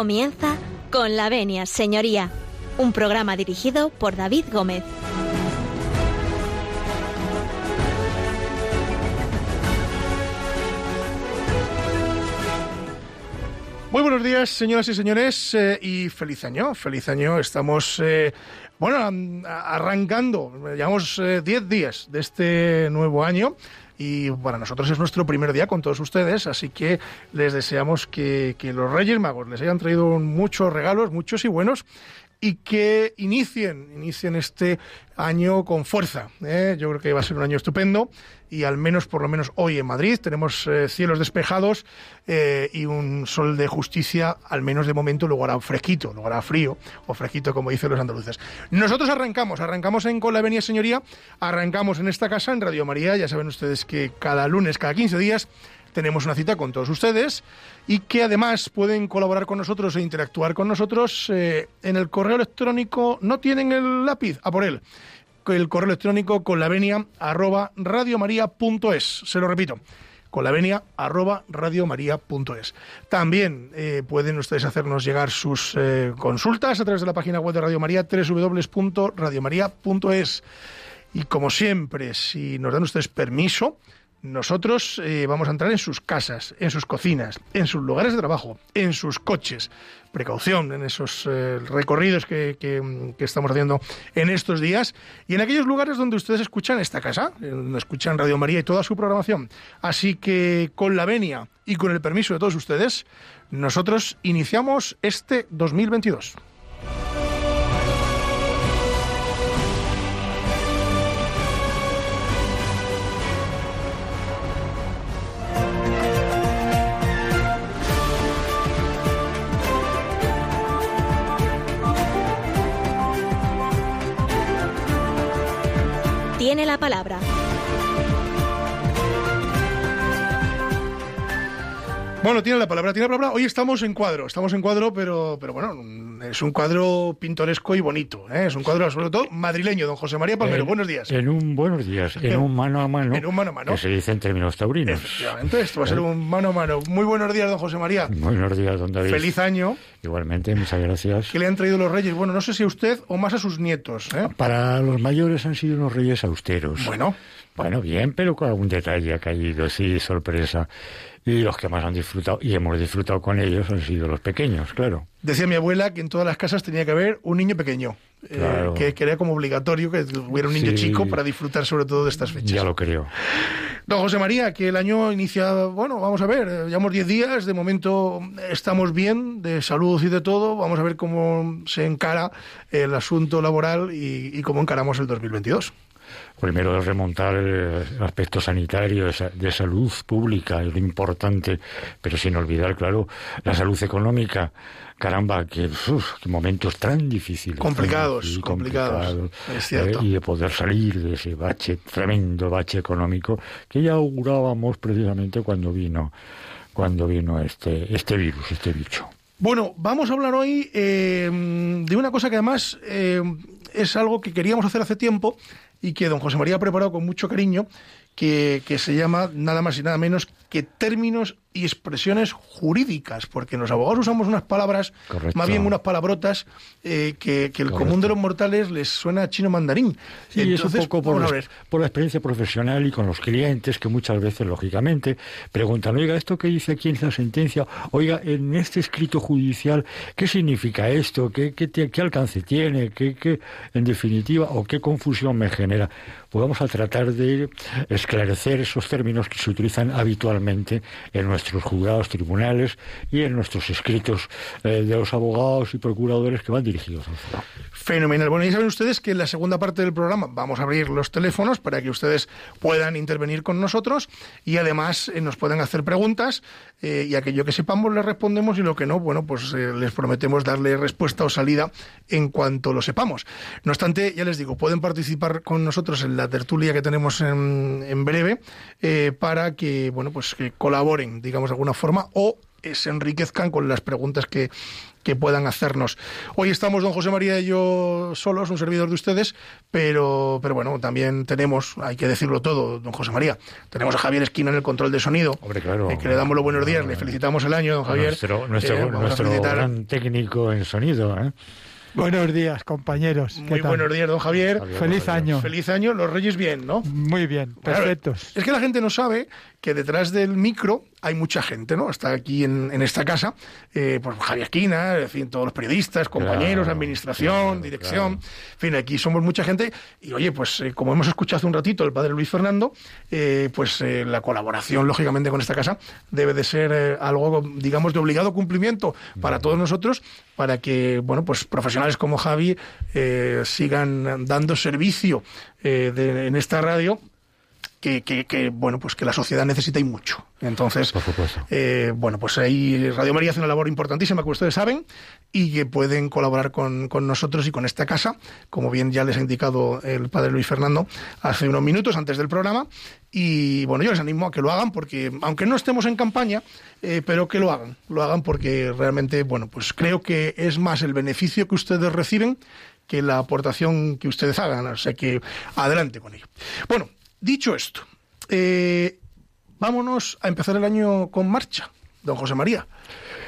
Comienza con la venia, señoría, un programa dirigido por David Gómez. Muy buenos días, señoras y señores, eh, y feliz año, feliz año. Estamos, eh, bueno, arrancando, llevamos 10 días de este nuevo año y para nosotros es nuestro primer día con todos ustedes, así que les deseamos que, que los Reyes Magos les hayan traído muchos regalos, muchos y buenos, y que inicien, inicien este año con fuerza. ¿eh? Yo creo que va a ser un año estupendo y al menos, por lo menos hoy en Madrid, tenemos eh, cielos despejados eh, y un sol de justicia, al menos de momento, luego hará fresquito, luego hará frío o fresquito, como dicen los andaluces. Nosotros arrancamos, arrancamos en Con la Venia Señoría, arrancamos en esta casa, en Radio María, ya saben ustedes que cada lunes, cada 15 días, tenemos una cita con todos ustedes y que además pueden colaborar con nosotros e interactuar con nosotros eh, en el correo electrónico. No tienen el lápiz, a por él. El correo electrónico con la venia arroba radiomaria.es. Se lo repito con la venia arroba radiomaria.es. También eh, pueden ustedes hacernos llegar sus eh, consultas a través de la página web de Radio María, www.radiomaria.es. Y como siempre, si nos dan ustedes permiso, nosotros eh, vamos a entrar en sus casas, en sus cocinas, en sus lugares de trabajo, en sus coches. Precaución en esos eh, recorridos que, que- que estamos haciendo en estos días y en aquellos lugares donde ustedes escuchan esta casa, eh, donde escuchan Radio María y toda su programación. Así que con la venia y con el permiso de todos ustedes, nosotros iniciamos este 2022. Tiene la palabra. Bueno, tiene la palabra, tiene la palabra. Hoy estamos en cuadro, estamos en cuadro, pero, pero bueno, es un cuadro pintoresco y bonito. ¿eh? Es un cuadro, sobre todo, madrileño, don José María Palmero. En- Buenos días. En un buenos días, en un mano a mano. En un mano a mano. Que se dice en términos taurinos. Efectivamente, esto va a ser un mano a mano. Muy buenos días, don José María. Buenos días, don David. Feliz año. Igualmente, muchas gracias. ¿Qué le han traído los reyes? Bueno, no sé si a usted o más a sus nietos. ¿eh? Para los mayores han sido unos reyes austeros. Bueno, Bueno, bien, pero con algún detalle ha caído, sí, sorpresa. Y los que más han disfrutado, y hemos disfrutado con ellos, han sido los pequeños, claro. decía mi abuela que en todas las casas tenía que haber un niño pequeño. eh, que, que era como obligatorio que hubiera un niño Sí. chico para disfrutar sobre todo de estas fechas. Ya lo creo. Don José María, que el año inicia, bueno, vamos a ver, eh, llevamos 10 días, de momento estamos bien, de salud y de todo, vamos a ver cómo se encara el asunto laboral y, y cómo encaramos el 2022. Primero es remontar el aspecto sanitario, de, sa- de salud pública, es lo importante, pero sin olvidar, claro, la salud económica. Caramba, que, uf, momentos tan difíciles. tan Complicados, difíciles, complicados, complicados, es cierto. eh, y de poder salir de ese bache, tremendo bache económico, que ya augurábamos precisamente cuando vino, cuando vino este, este virus, este bicho. Bueno, vamos a hablar hoy eh, de una cosa que además eh, es algo que queríamos hacer hace tiempo y que don José María ha preparado con mucho cariño, que, que se llama nada más y nada menos que términos y expresiones jurídicas, porque los abogados usamos unas palabras, Correcto. más bien unas palabrotas, eh, que, que el Correcto. común de los mortales les suena a chino mandarín. Sí, es un poco por, la- ver. por la experiencia profesional y con los clientes que muchas veces, lógicamente, preguntan, oiga, ¿esto que dice aquí en la sentencia? Oiga, en este escrito judicial, ¿qué significa esto? ¿Qué, qué, qué alcance tiene? ¿Qué, qué, en definitiva, o qué confusión me genera? Pues vamos a tratar de esclarecer esos términos que se utilizan habitualmente en nuestros juzgados, tribunales y en nuestros escritos eh, de los abogados y procuradores que van dirigidos al ciudadano. Fenomenal. Bueno, ya saben ustedes que en la segunda parte del programa vamos a abrir los teléfonos para que ustedes puedan intervenir con nosotros y además eh, nos puedan hacer preguntas eh, y aquello que sepamos les respondemos y lo que no, bueno, pues les prometemos darle respuesta o salida en cuanto lo sepamos. No obstante, ya les digo, pueden participar con nosotros en la tertulia que tenemos en, breve para que, bueno, pues que colaboren, digamos de alguna forma, o eh, se enriquezcan con las preguntas que, que puedan hacernos. Hoy estamos don José María y yo solos, un servidor de ustedes, pero, pero bueno, también tenemos, hay que decirlo todo, don José María, tenemos a Javier Esquina en el control de sonido, Hombre, claro. eh, que le damos los buenos días, le felicitamos el año, don Javier. Nuestro, nuestro, Eh, nuestro gran técnico en sonido. ¿eh? Buenos días, compañeros. ¿Qué Muy tal? buenos días, don Javier. Javier, Feliz Javier. año. Feliz año, los Reyes bien, ¿no? Muy bien, Claro, perfectos. Es que la gente no sabe que detrás del micro hay mucha gente, ¿no? Está aquí en, en esta casa, eh, pues Javier Esquina, en fin, todos los periodistas, compañeros, Claro, administración, claro, dirección, claro. en fin, aquí somos mucha gente y oye, pues eh, como hemos escuchado hace un ratito el padre Luis Fernando, eh, pues eh, la colaboración, lógicamente, con esta casa debe de ser algo, digamos, de obligado cumplimiento para todos nosotros, para que, bueno, pues profesionales como Javi sigan dando servicio de- en esta radio que, que- que, bueno pues que la sociedad necesita y mucho. Entonces Por supuesto. eh, bueno pues ahí Radio María hace una labor importantísima que ustedes saben y que pueden colaborar con, con nosotros y con esta casa. Como bien ya les ha indicado el padre Luis Fernando hace unos minutos antes del programa. Y bueno yo les animo a que lo hagan porque aunque no estemos en campaña eh, pero que lo hagan. Lo hagan porque realmente bueno pues creo que es más el beneficio que ustedes reciben que la aportación que ustedes hagan. O sea que adelante con ello. Bueno dicho esto eh, vámonos a empezar el año con marcha, don José María.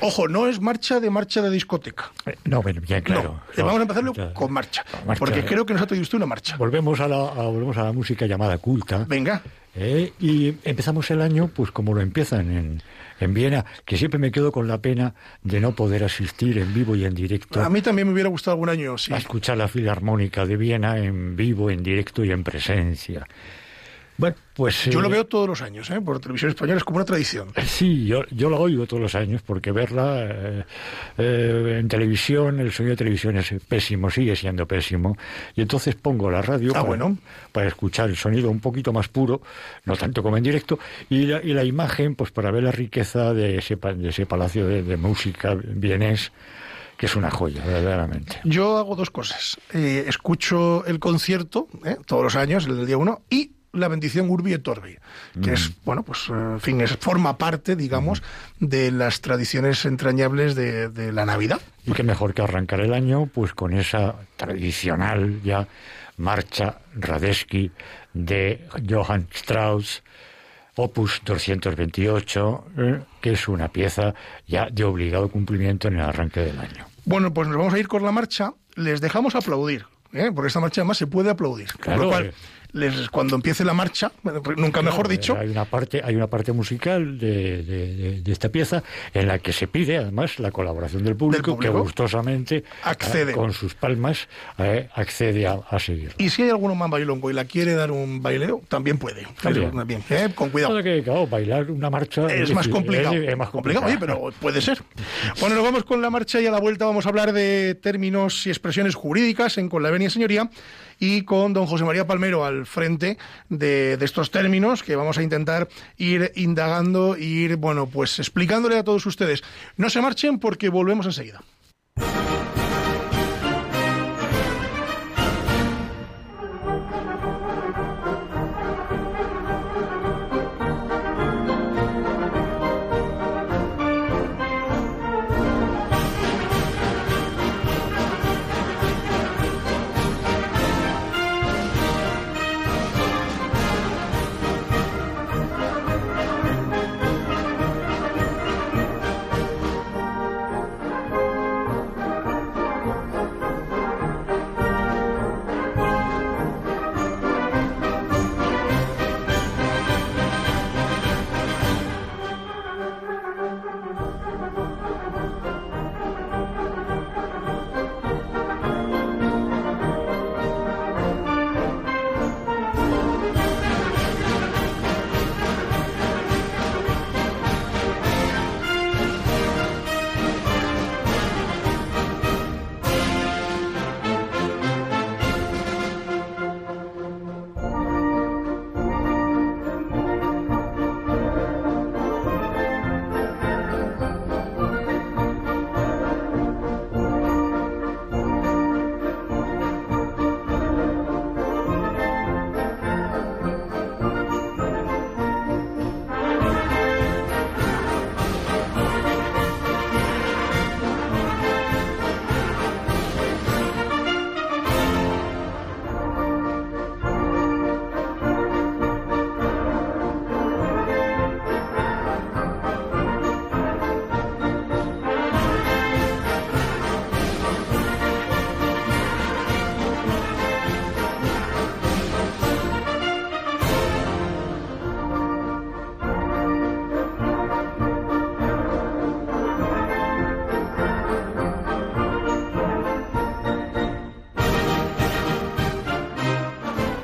Ojo, no es marcha de marcha de discoteca. Eh, No, bien claro. no, eh, vamos a empezarlo con marcha, marcha. porque creo que nos ha traído usted una marcha. Volvemos a la, a- volvemos a la música llamada culta. Venga, ¿eh? Y empezamos el año, pues como lo empiezan en, en Viena, que siempre me quedo con la pena de no poder asistir en vivo y en directo a mí también me hubiera gustado algún año, sí. a escuchar la Filarmónica de Viena en vivo, en directo y en presencia. Bueno, pues... Yo eh, lo veo todos los años, ¿eh? por televisión española, es como una tradición. Sí, yo, yo la oigo todos los años porque verla eh, eh, en televisión, el sonido de televisión es pésimo, sigue siendo pésimo. Y entonces pongo la radio Ah, para, bueno. para escuchar el sonido un poquito más puro, no tanto como en directo, y la, y la imagen pues para ver la riqueza de ese, de ese palacio de, de música vienés, que es una joya, verdaderamente. Yo hago dos cosas. Eh, escucho el concierto ¿eh? todos los años, el del día uno, y la bendición Urbi et Orbi, que es, bueno, pues, eh, en fin, es, forma parte, digamos, de las tradiciones entrañables de, de la Navidad. Y qué mejor que arrancar el año pues con esa tradicional ya marcha Radetzky de Johann Strauss, opus 228, eh, que es una pieza ya de obligado cumplimiento en el arranque del año. Bueno, pues nos vamos a ir con la marcha. Les dejamos aplaudir, ¿eh? porque esta marcha además se puede aplaudir. Con Claro, lo cual, eh. Les, cuando empiece la marcha, nunca mejor Eh, dicho, Hay una parte, hay una parte musical de, de- esta pieza en la que se pide además la colaboración del público, que público. gustosamente Accede. eh, con sus palmas eh, accede a, a seguir. y si hay alguno más bailongo y la quiere dar un baileo, también puede. También. También, ¿eh? Con cuidado. Que, claro, bailar una marcha Es más complicado. Es, es más complicado. Oye, pero puede ser. Bueno, nos vamos con la marcha y a la vuelta vamos a hablar de términos y expresiones jurídicas en Con la Venia Señoría y con don José María Palmero al frente de, estos términos que vamos a intentar ir indagando ir, bueno, pues explicándole a todos ustedes. No se marchen porque volvemos enseguida.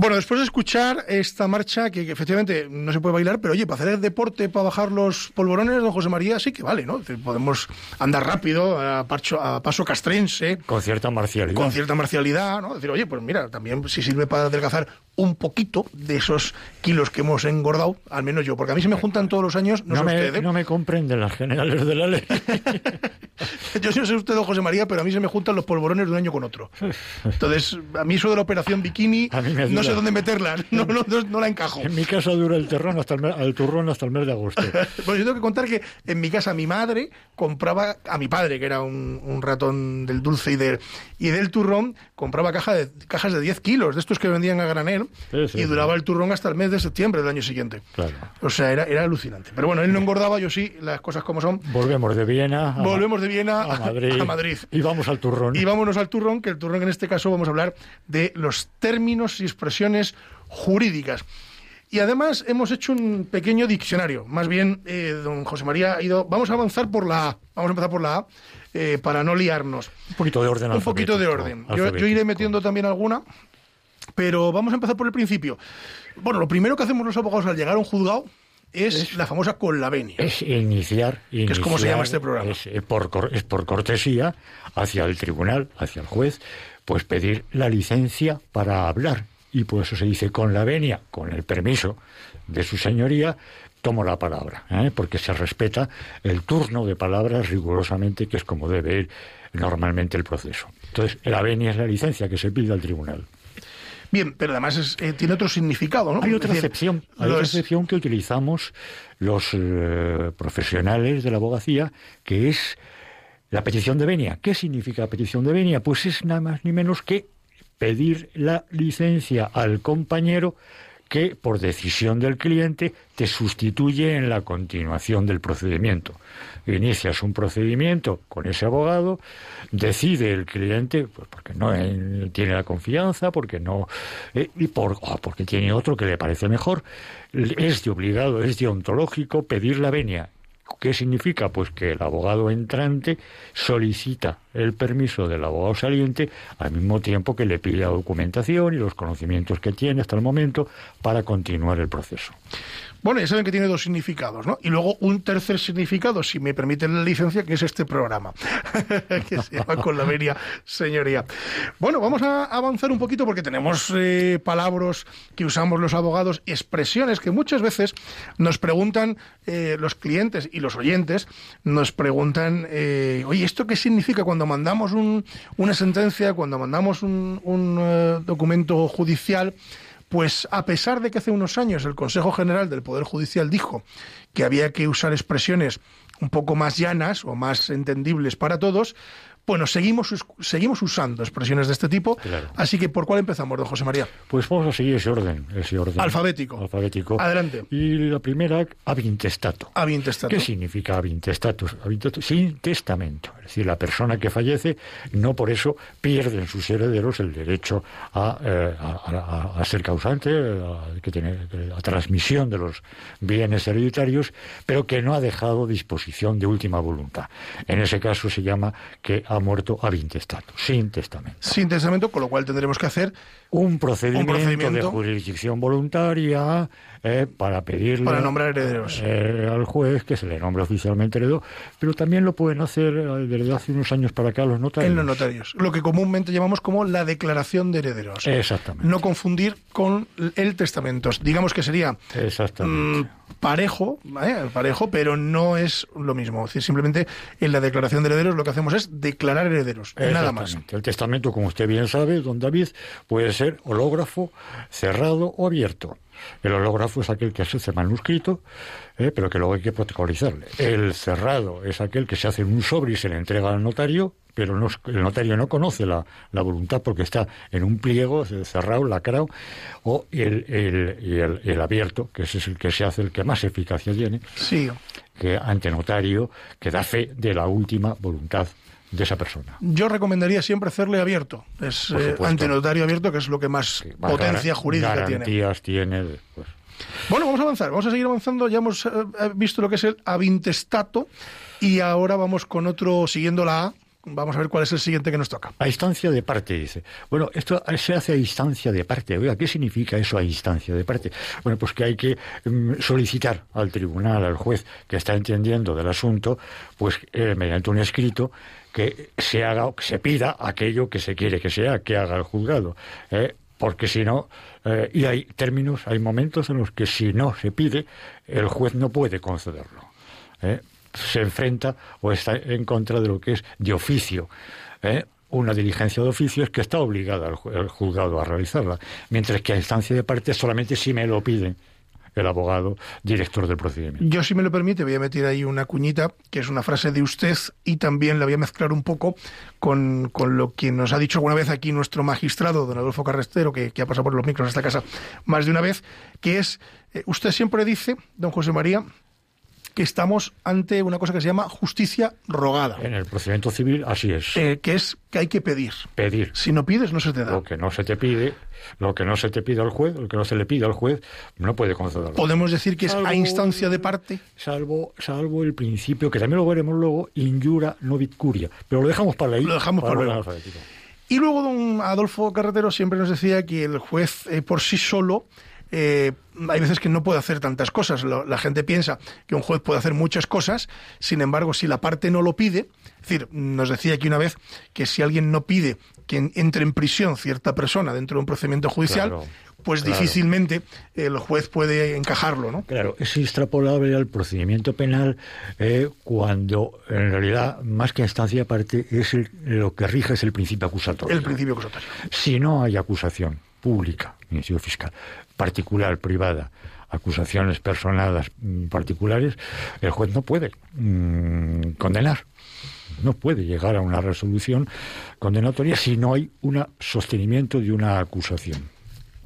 Bueno, después de escuchar esta marcha, que, efectivamente no se puede bailar, pero oye, para hacer el deporte, para bajar los polvorones, don José María, sí que vale, ¿no? podemos andar rápido, a, a, paso castrense. Con cierta marcialidad. Con cierta marcialidad, ¿no? Decir, oye, pues mira, también si sirve para adelgazar un poquito de esos kilos que hemos engordado, al menos yo, porque a mí se me juntan todos los años, no, me, ¿eh? No me comprenden las generales de la ley. yo no sé usted, don José María, pero a mí se me juntan los polvorones de un año con otro. Entonces, a mí eso de la operación bikini, no sé dónde meterla, no, no, no, la encajo. En mi casa dura el terrón hasta el, turrón hasta el mes de agosto. pues yo tengo que contar que en mi casa mi madre compraba a mi padre, que era un, ratón del dulce y, de, y del turrón, compraba caja de, cajas de 10 kilos, de estos que vendían a granel, y duraba el turrón hasta el mes de septiembre del año siguiente. Claro. O sea, era, era alucinante. Pero bueno, él no engordaba, yo sí, las cosas como son. Volvemos de Viena. A Volvemos de Viena a Madrid. a Madrid. Y vamos al turrón. Y vámonos al turrón, que el turrón en este caso vamos a hablar de los términos y expresiones jurídicas. Y además hemos hecho un pequeño diccionario. Más bien, eh, don José María ha ido. Vamos a avanzar por la A. Vamos a empezar por la A eh, para no liarnos. Un poquito de orden. Un poquito de orden. Yo, yo, iré metiendo también alguna, pero vamos a empezar por el principio. Bueno, lo primero que hacemos los abogados al llegar a un juzgado es, la famosa conlavenia. Es iniciar, que es como se llama este programa. Es eh, por, es por cortesía hacia el tribunal, hacia el juez, pues pedir la licencia para hablar. Y por eso se dice con la venia, con el permiso de su señoría, tomo la palabra, ¿eh? porque se respeta el turno de palabras rigurosamente, que es como debe ir normalmente el proceso. Entonces, la venia es la licencia que se pide al tribunal. Bien, pero además eh, tiene otro significado, ¿no? Hay otra excepción, hay otra excepción que utilizamos los eh, profesionales de la abogacía, que es la petición de venia. ¿Qué significa petición de venia? Pues es nada más ni menos que pedir la licencia al compañero que, por decisión del cliente, te sustituye en la continuación del procedimiento. Inicias un procedimiento con ese abogado, decide el cliente, pues porque no tiene la confianza, porque no eh, y por, porque tiene otro que le parece mejor, es de obligado, es de ontológico pedir la venia ¿Qué significa? Pues que el abogado entrante solicita el permiso del abogado saliente al mismo tiempo que le pide la documentación y los conocimientos que tiene hasta el momento para continuar el proceso. Bueno, ya saben que tiene dos significados, ¿no? Y luego un tercer significado, si me permiten la licencia, que es este programa, que se llama Con la Veria Señoría. Bueno, vamos a avanzar un poquito porque tenemos eh, palabras que usamos los abogados, expresiones que muchas veces nos preguntan eh, los clientes y los oyentes, nos preguntan, eh, oye, ¿esto qué significa cuando mandamos una sentencia, cuando mandamos un, un documento judicial? Pues a pesar de que hace unos años el Consejo General del Poder Judicial dijo que había que usar expresiones un poco más llanas o más entendibles para todos, bueno, seguimos, seguimos usando expresiones de este tipo, así que ¿por cuál empezamos, don José María? Pues vamos a seguir ese orden, ese orden. Alfabético. Alfabético. Adelante. Y la primera, abintestato. Abintestato. ¿Qué significa abintestato? Sin testamento. Es decir, la persona que fallece no por eso pierde en sus herederos el derecho a, eh, a, ser causante, a, que tiene transmisión de los bienes hereditarios, pero que no ha dejado disposición de última voluntad. En ese caso se llama que ha muerto a intestato, sin testamento. Sin testamento, con lo cual tendremos que hacer un procedimiento, de jurisdicción voluntaria eh, para pedirle para nombrar herederos eh, al juez que se le nombre oficialmente heredero, pero también lo pueden hacer eh, desde hace unos años para acá los notarios. En los notarios, lo que comúnmente llamamos como la declaración de herederos. Exactamente. No confundir con el testamento. Digamos que sería Exactamente. Mm, parejo, parejo, pero no es lo mismo. Es decir, simplemente en la declaración de herederos lo que hacemos es declarar herederos, nada más. El testamento, como usted bien sabe, don David, puede ser hológrafo, cerrado o abierto. El hológrafo es aquel que se hace manuscrito, eh, pero que luego hay que protocolizarle. El cerrado es aquel que se hace en un sobre y se le entrega al notario, pero no, el notario no conoce la, la, voluntad porque está en un pliego cerrado, lacrado, o el, el, el, abierto, que es el que se hace, el que más eficacia tiene, sí. que ante notario, que da fe de la última voluntad de esa persona. Yo recomendaría siempre hacerle abierto, es eh, ante notario abierto, que es lo que más potencia jurídica garantías tiene. tiene pues. Bueno, vamos a avanzar, vamos a seguir avanzando. Ya hemos eh, visto lo que es el avintestato y ahora vamos con otro, siguiendo la A, Vamos a ver cuál es el siguiente que nos toca. A instancia de parte, dice. Bueno, esto se hace a instancia de parte. Oiga, ¿qué significa eso a instancia de parte? Bueno, pues que hay que mm, solicitar al tribunal, al juez que está entendiendo del asunto, pues eh, mediante un escrito que se haga, que se pida aquello que se quiere que sea, que haga el juzgado. ¿eh? porque si no, eh, y hay términos, hay momentos en los que si no se pide, el juez no puede concederlo. ¿eh? Se enfrenta o está en contra de lo que es de oficio. Una diligencia de oficio es que está obligada el, juzgado a realizarla, mientras que a instancia de parte solamente si me lo piden el abogado director del procedimiento. Yo, si me lo permite, voy a meter ahí una cuñita, que es una frase de usted, y también la voy a mezclar un poco con, lo que nos ha dicho alguna vez aquí nuestro magistrado, don Adolfo Carrestero, que, ha pasado por los micros de esta casa más de una vez, que es, eh, usted siempre dice, don José María, que estamos ante una cosa que se llama justicia rogada. En el procedimiento civil así es. Eh, que es que hay que pedir. Pedir. Si no pides, no se te da. Lo que no se te pide, lo que no se te pide al juez, lo que no se le pide al juez, no puede concederlo. Podemos decir que es a instancia de parte. Salvo, salvo el principio, que también lo veremos luego, injura novit curia. Pero lo dejamos para ahí. Lo dejamos para, luego. Y luego don Adolfo Carretero siempre nos decía que el juez eh, por sí solo eh, hay veces que no puede hacer tantas cosas. la gente piensa que un juez puede hacer muchas cosas, sin embargo, si la parte no lo pide, es decir, nos decía aquí una vez que si alguien no pide que entre en prisión cierta persona dentro de un procedimiento judicial, pues difícilmente el juez puede encajarlo, ¿no? Claro, es extrapolable al procedimiento penal eh, cuando en realidad, más que instancia aparte, es lo que rige es el principio acusatorio. El principio acusatorio. Si no hay acusación pública, Ministerio Fiscal, particular, privada, acusaciones personadas mm, particulares, el juez no puede mm, condenar. No puede llegar a una resolución condenatoria si no hay un sostenimiento de una acusación.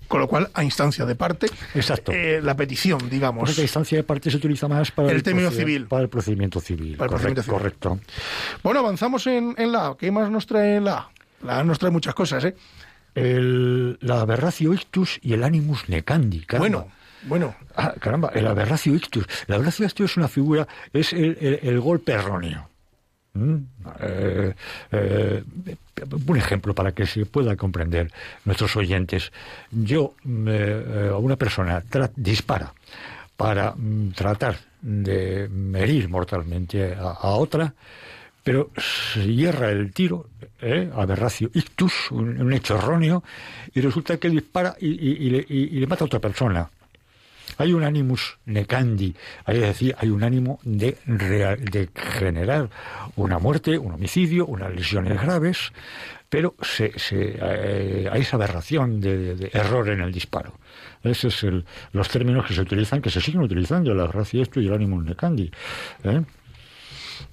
Con lo cual, a instancia de parte, Exacto. Eh, la petición, digamos. Porque a instancia de parte se utiliza más para el, término civil. Para el procedimiento civil. correcto, Bueno, avanzamos en, la A. ¿Qué más nos trae la A? La A nos trae muchas cosas, ¿eh? El, la aberratio ictus y el animus necandi. Bueno, bueno. Ah, caramba, el aberratio ictus. El aberratio ictus es una figura, es el, golpe erróneo. ¿Mm? Eh, eh, un ejemplo para que se pueda comprender nuestros oyentes. Yo, eh, una persona dispara para mm, tratar de herir mortalmente a otra, pero se hierra el tiro, ¿eh? aberracio ictus, un, hecho erróneo, y resulta que dispara y, le, mata a otra persona. Hay un animus necandi, es decir, hay un ánimo de, de generar una muerte, un homicidio, unas lesiones graves, pero se, eh, hay esa aberración de, error en el disparo. Esos son los términos que se utilizan, que se siguen utilizando, el aberracio y el animus necandi. ¿eh?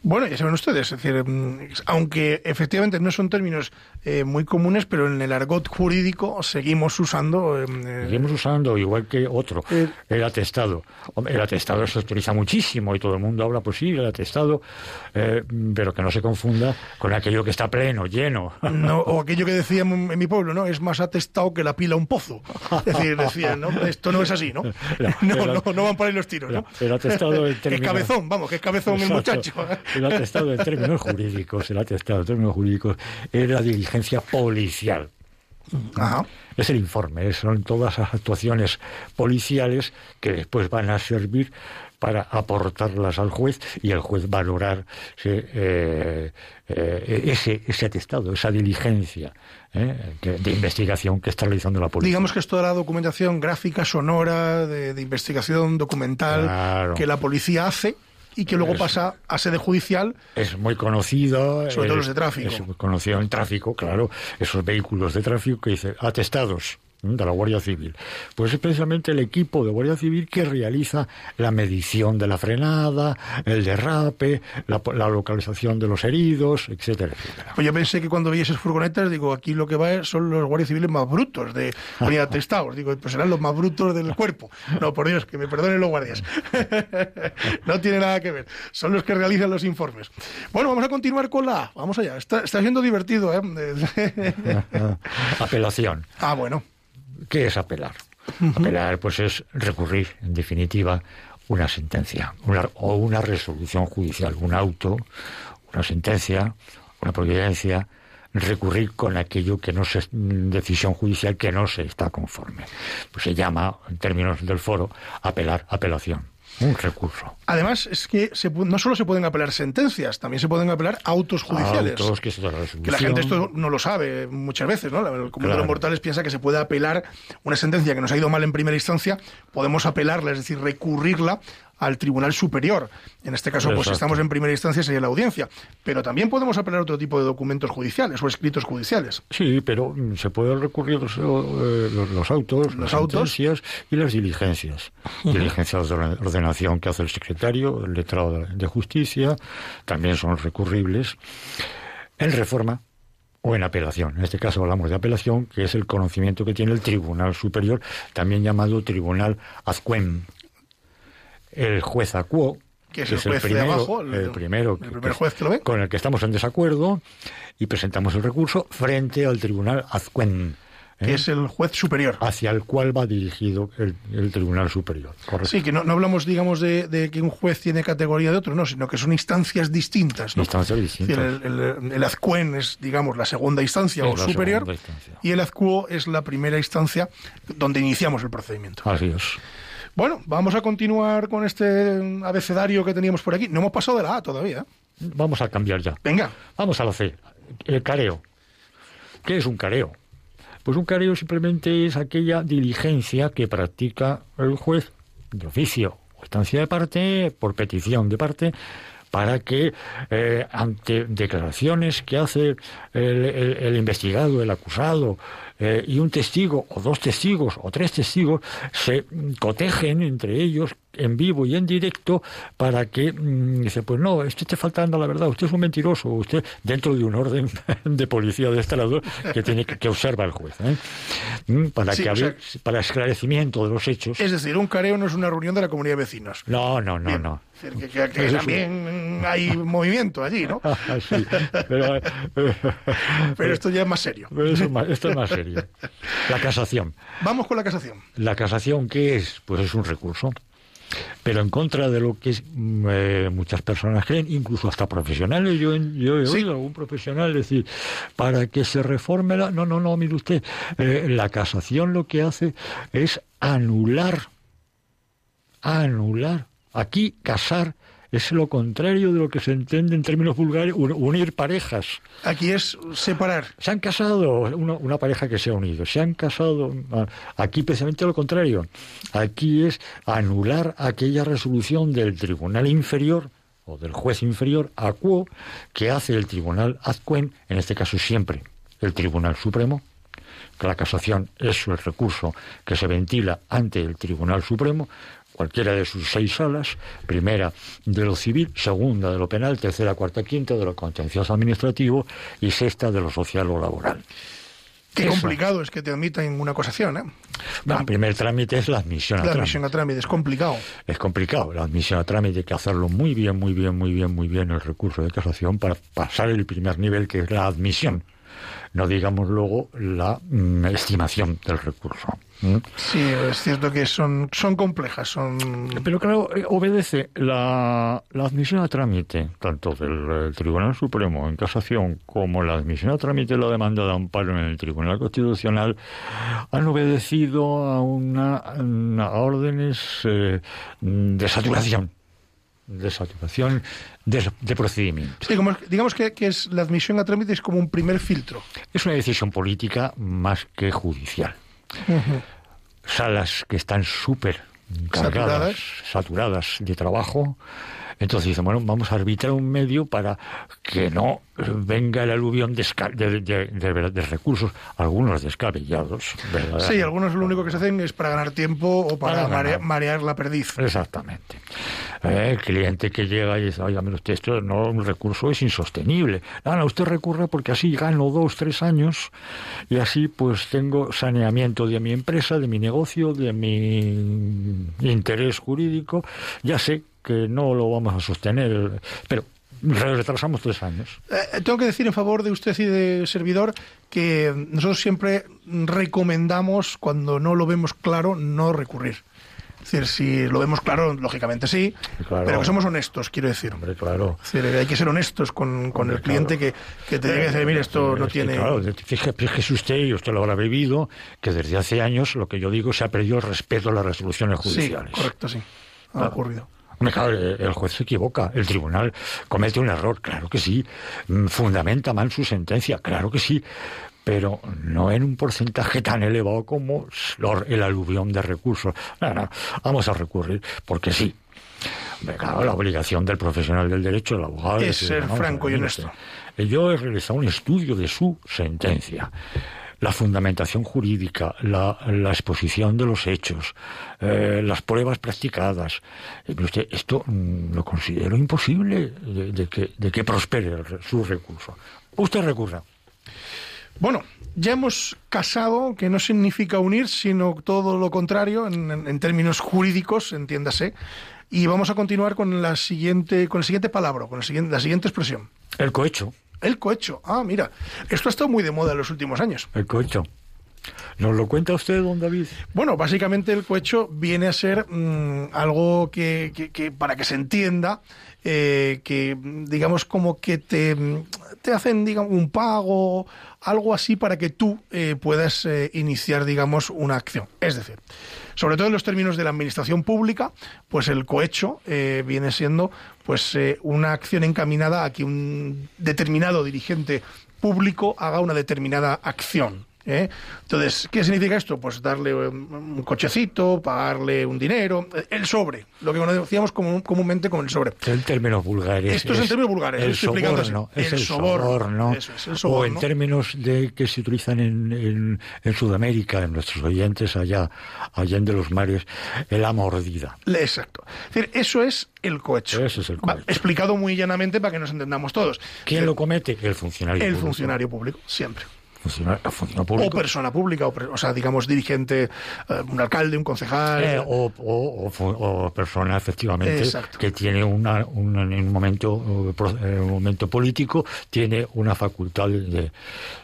Bueno, ya saben ustedes, es decir, mm, aunque efectivamente no son términos eh, muy comunes, pero en el argot jurídico seguimos usando. Em, eh, seguimos usando, igual que otro, el atestado. El atestado se utiliza muchísimo y todo el mundo habla, pues sí, el atestado, eh, pero que no se confunda con aquello que está pleno, lleno. o aquello que decíamos en mi pueblo, ¿no? Es más atestado que la pila un pozo. Es decir, decían, ¿no? Esto no es así, ¿no? No, no, no, van por ahí los tiros, ¿no? El atestado en términos... Es cabezón, vamos, que es cabezón el muchacho. El atestado en términos jurídicos, el atestado en términos jurídicos era la policial. Es el informe, son todas las actuaciones policiales que después van a servir para aportarlas al juez y el juez valorar eh, eh, ese, ese atestado, esa diligencia eh, de investigación que está realizando la policía. Digamos que es toda la documentación gráfica, sonora, de, investigación documental que la policía hace y que luego pasa a sede judicial. Es muy conocido. Sobre todo los de tráfico. Es muy conocido en tráfico, claro. Esos vehículos de tráfico que dicen atestados. De la Guardia Civil. Pues es precisamente el equipo de Guardia Civil que realiza la medición de la frenada, el derrape, la, localización de los heridos, etcétera, etcétera. Pues yo pensé que cuando vi esas furgonetas, digo, aquí lo que va son los guardias civiles más brutos de unidad testados. Digo, pues serán los más brutos del cuerpo. No, por Dios, que me perdonen los guardias. no tiene nada que ver. Son los que realizan los informes. Bueno, vamos a continuar con la Vamos allá. Está, está siendo divertido, ¿eh? Apelación. Ah, bueno. ¿Qué es apelar? Apelar, pues es recurrir, en definitiva, una sentencia o una resolución judicial, un auto, una sentencia, una providencia, recurrir con aquello que no se decisión judicial que no se está conforme. Pues se llama, en términos del foro, apelar, apelación. Un recurso. Además, es que no solo se pueden apelar sentencias, también se pueden apelar autos judiciales. Autos, que, que la gente esto no lo sabe muchas veces, ¿no? El común de los mortales piensa que se puede apelar una sentencia que nos ha ido mal en primera instancia, podemos apelarla, es decir, recurrirla al Tribunal Superior. En este caso, pues estamos en primera instancia, sería la audiencia. Pero también podemos apelar a otro tipo de documentos judiciales o escritos judiciales. Sí, pero mm, se pueden recurrir los, eh, los, autos, las autos y las diligencias. Diligencias de ordenación que hace el secretario, el letrado de justicia, también son recurribles. En reforma, o en apelación. En este caso hablamos de apelación, que es el conocimiento que tiene el Tribunal Superior, también llamado Tribunal Azcuen, el juez acuo, que es, el, primero, el, primero juez que lo ve. con el que estamos en desacuerdo y presentamos el recurso frente al tribunal Azcuen. ¿eh? Que es el juez superior. Hacia el cual va dirigido el, Tribunal Superior. Sí, que no, hablamos, digamos, de, que un juez tiene categoría de otro, no, sino que son instancias distintas. Instancias distintas. el, el, Azcuen es, digamos, la segunda instancia o superior, y el Azcuo es la primera instancia donde iniciamos el procedimiento. Así es. Bueno, vamos a continuar con este abecedario que teníamos por aquí. No hemos pasado de la A todavía. Vamos a cambiar ya. Venga. Vamos a la C. El careo. ¿Qué es un careo? Pues un careo simplemente es aquella diligencia que practica el juez de oficio o estancia de parte, por petición de parte, para que eh, ante declaraciones que hace el investigado, el acusado, eh, y un testigo o dos testigos o tres testigos se cotejen entre ellos en vivo y en directo para que mm, dice pues no usted está faltando la verdad usted es un mentiroso usted dentro de un orden de policía de este lado que tiene que, observa el juez ¿eh? mm, para que para esclarecimiento de los hechos. Es decir un careo no es una reunión de la comunidad de vecinos. No no no no. Que, también hay movimiento allí no ah, sí, pero, pero, esto ya es más serio. esto es más serio la casación. Vamos con la casación. La casación qué es pues es un recurso pero en contra de lo que mm, eh, muchas personas creen, incluso hasta profesionales. Yo, yo he oído a algún profesional decir, para que se reforme la... No, no, no, mire usted, eh, la casación lo que hace es anular, anular. Aquí casar es lo contrario de lo que se entiende en términos vulgares, unir parejas. Aquí es separar. Se han casado, una, pareja que se ha unido, se han casado. Aquí precisamente lo contrario. Aquí es anular aquella resolución del tribunal inferior o del juez inferior acuo que hace el tribunal adcuen, en este caso siempre el tribunal supremo, que la casación es el recurso que se ventila ante el tribunal supremo, cualquiera de sus seis salas, primera de lo civil, segunda de lo penal, tercera, cuarta, quinta de lo contencioso administrativo y sexta de lo social o laboral. Qué complicado es que te admitan una acusación, ¿eh? el primer trámite es la admisión a trámite. La admisión a trámite es complicado. Es complicado. La admisión a trámite hay que hacerlo muy bien, muy bien, muy bien, muy bien el recurso de casación para pasar el primer nivel que es la admisión. No digamos luego la mm, estimación del recurso. Sí, es cierto que son, son complejas. son Pero claro, eh, obedece la, la admisión a trámite, tanto del Tribunal Supremo en casación como la admisión a trámite de la demanda de amparo en el Tribunal Constitucional, han obedecido a, una, a órdenes eh, de saturación de saturación de, procedimiento. Sí, digamos que, que, es la admisión a trámite es como un primer filtro. Es una decisión política más que judicial. Salas que están súper cargadas, saturadas. de trabajo, Entonces dice, bueno, vamos a arbitrar un medio para que no venga el aluvión de, de, recursos, algunos descabellados. Sí, algunos lo único que se hacen es para ganar tiempo o para, marear, la perdiz. Exactamente. Eh, el cliente que llega y dice, oiga, usted, esto no, un recurso es insostenible. No, no, usted recurra porque así gano dos, tres años y así pues tengo saneamiento de mi empresa, de mi negocio, de mi interés jurídico. Ya sé que no lo vamos a sostener, pero retrasamos tres años. Eh, tengo que decir en favor de usted y de servidor que nosotros siempre recomendamos, cuando no lo vemos claro, no recurrir. Es decir, si lo vemos claro, lógicamente sí, pero que somos honestos, quiero decir. Hombre, claro. hay que ser honestos con, con el cliente que, que te diga, decir, mire, esto no tiene... Claro, fíjese usted, y usted lo habrá vivido, que desde hace años, lo que yo digo, se ha perdido el respeto a las resoluciones judiciales. Sí, correcto, sí. Ha ocurrido el juez se equivoca, el tribunal comete un error, claro que sí, mm, fundamenta mal su sentencia, claro que sí, pero no en un porcentaje tan elevado como el aluvión de recursos. vamos a recurrir, porque sí. Claro, la obligación del profesional del derecho, el abogado... Es ser franco y honesto. Yo he realizado un estudio de su sentencia la fundamentación jurídica, la, exposición de los hechos, eh, las pruebas practicadas. Eh, usted, esto mm, lo considero imposible de, que, de que prospere su recurso. Usted recurra. Bueno, ya hemos casado, que no significa unir, sino todo lo contrario, en, términos jurídicos, entiéndase. Y vamos a continuar con la siguiente, con el siguiente palabra, con la siguiente expresión. El cohecho. El cohecho. Ah, mira, esto ha estado muy de moda en los últimos años. El cohecho. ¿Nos lo cuenta usted, don David? Bueno, básicamente el cohecho viene a ser mm, algo que, para que se entienda, eh, que digamos como que te, te hacen digamos, un pago, algo así para que tú eh, puedas eh, iniciar, digamos, una acción. Es decir, sobre todo en los términos de la administración pública, pues el cohecho viene siendo pues una acción encaminada a que un determinado dirigente público haga una determinada acción. ¿Eh? Entonces, ¿qué significa esto? Pues darle un cochecito, pagarle un dinero, el sobre, lo que conocíamos comúnmente como el sobre. En términos vulgares. Esto es, en términos vulgares. El soborno. Es el, soborno. O en términos de que se utilizan en, en, Sudamérica, en nuestros oyentes allá, allá en de los mares, la mordida. Exacto. Es decir, eso es el cohecho. Eso es el cohecho. explicado muy llanamente para que nos entendamos todos. ¿Quién lo comete? El funcionario el funcionario público, siempre. O persona pública, o, sea, digamos, dirigente, eh, un alcalde, un concejal. Eh, o, persona, efectivamente, que tiene una, un, en un momento, eh, un momento político, tiene una facultad de,